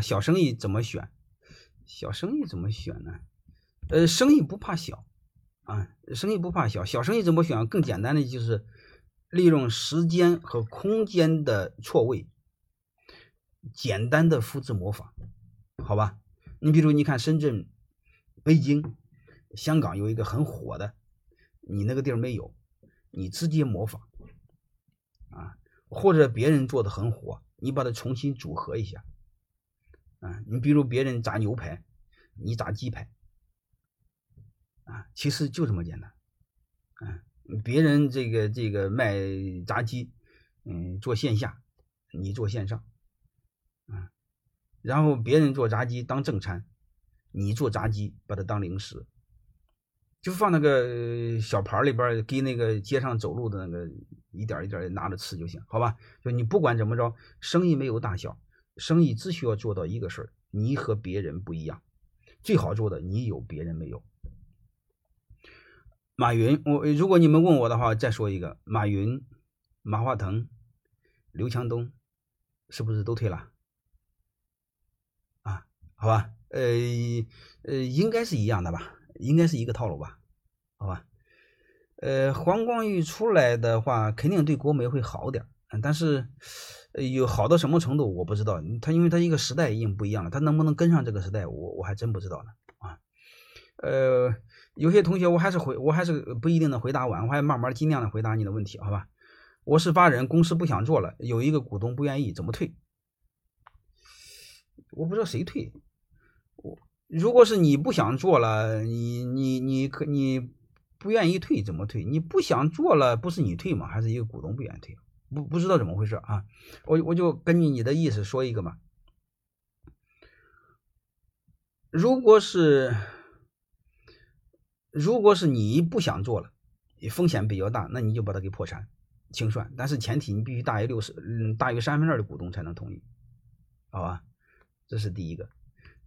小生意怎么选？小生意怎么选呢？呃，生意不怕小啊，生意不怕小。小生意怎么选？更简单的就是利用时间和空间的错位，简单的复制模仿，好吧？你比如你看深圳、北京、香港有一个很火的，你那个地儿没有，你直接模仿啊，或者别人做的很火，你把它重新组合一下。啊，你比如别人炸牛排，你炸鸡排，啊，其实就这么简单，嗯，别人这个这个卖炸鸡，嗯，做线下，你做线上，啊，然后别人做炸鸡当正餐，你做炸鸡把它当零食，就放那个小盘里边，给那个街上走路的那个一点一点拿着吃就行，好吧？就你不管怎么着，生意没有大小。生意只需要做到一个事儿，你和别人不一样，最好做的你有别人没有。马云，我如果你们问我的话，再说一个，马云、马化腾、刘强东，是不是都退了？啊，好吧，呃呃，应该是一样的吧，应该是一个套路吧，好吧，呃，黄光裕出来的话，肯定对国美会好点儿，但是。有好到什么程度我不知道，他因为他一个时代已经不一样了，他能不能跟上这个时代，我我还真不知道呢啊。呃，有些同学我还是回，我还是不一定能回答完，我还慢慢尽量的回答你的问题，好吧？我是法人，公司不想做了，有一个股东不愿意，怎么退？我不知道谁退。我如果是你不想做了，你你你可你不愿意退怎么退？你不想做了，不是你退吗？还是一个股东不愿意退？不不知道怎么回事啊，我我就根据你的意思说一个嘛。如果是如果是你不想做了，风险比较大，那你就把它给破产清算。但是前提你必须大于六十，嗯，大于三分之二的股东才能同意，好吧？这是第一个。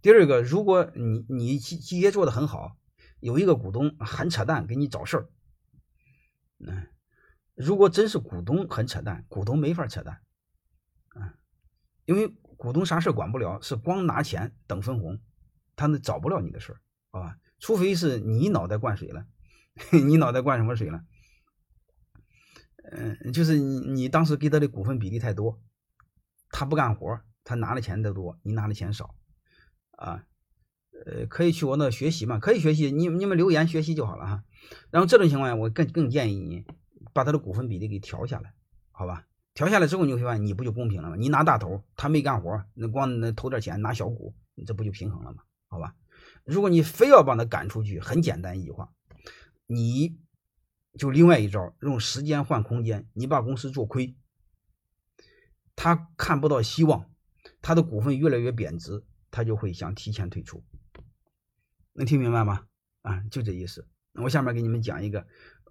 第二个，如果你你企企业做的很好，有一个股东很扯淡，给你找事儿，嗯。如果真是股东很扯淡，股东没法扯淡，啊，因为股东啥事管不了，是光拿钱等分红，他那找不了你的事儿，好吧？除非是你脑袋灌水了，你脑袋灌什么水了？嗯，就是你你当时给他的股份比例太多，他不干活，他拿的钱的多，你拿的钱少，啊，呃，可以去我那学习嘛？可以学习，你你们留言学习就好了哈。然后这种情况下，我更更建议你。把他的股份比例给调下来，好吧？调下来之后，你会发现你不就公平了吗？你拿大头，他没干活，那光那投点钱拿小股，你这不就平衡了吗？好吧？如果你非要把他赶出去，很简单一句话，你就另外一招，用时间换空间，你把公司做亏，他看不到希望，他的股份越来越贬值，他就会想提前退出。能听明白吗？啊，就这意思。我下面给你们讲一个。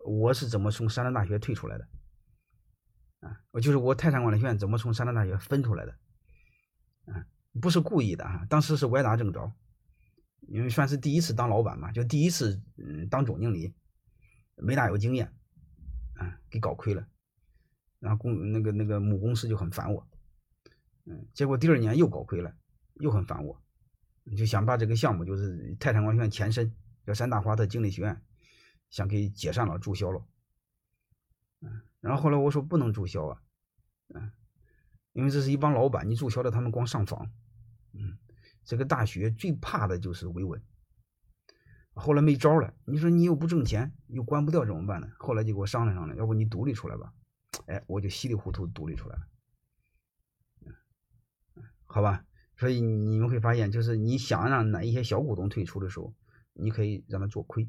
我是怎么从山东大学退出来的？啊，我就是我泰山管理学院怎么从山东大学分出来的？啊，不是故意的啊，当时是歪打正着，因为算是第一次当老板嘛，就第一次嗯当总经理，没大有经验，啊，给搞亏了，然后公那个那个母公司就很烦我，嗯，结果第二年又搞亏了，又很烦我，就想把这个项目就是泰山管理学院前身叫山大华特经理学院。想给解散了，注销了，嗯，然后后来我说不能注销啊，嗯，因为这是一帮老板，你注销了，他们光上访，嗯，这个大学最怕的就是维稳，后来没招了，你说你又不挣钱，又关不掉怎么办呢？后来就给我商量商量，要不你独立出来吧，哎，我就稀里糊涂独立出来了，嗯，好吧，所以你们会发现，就是你想让哪一些小股东退出的时候，你可以让他做亏。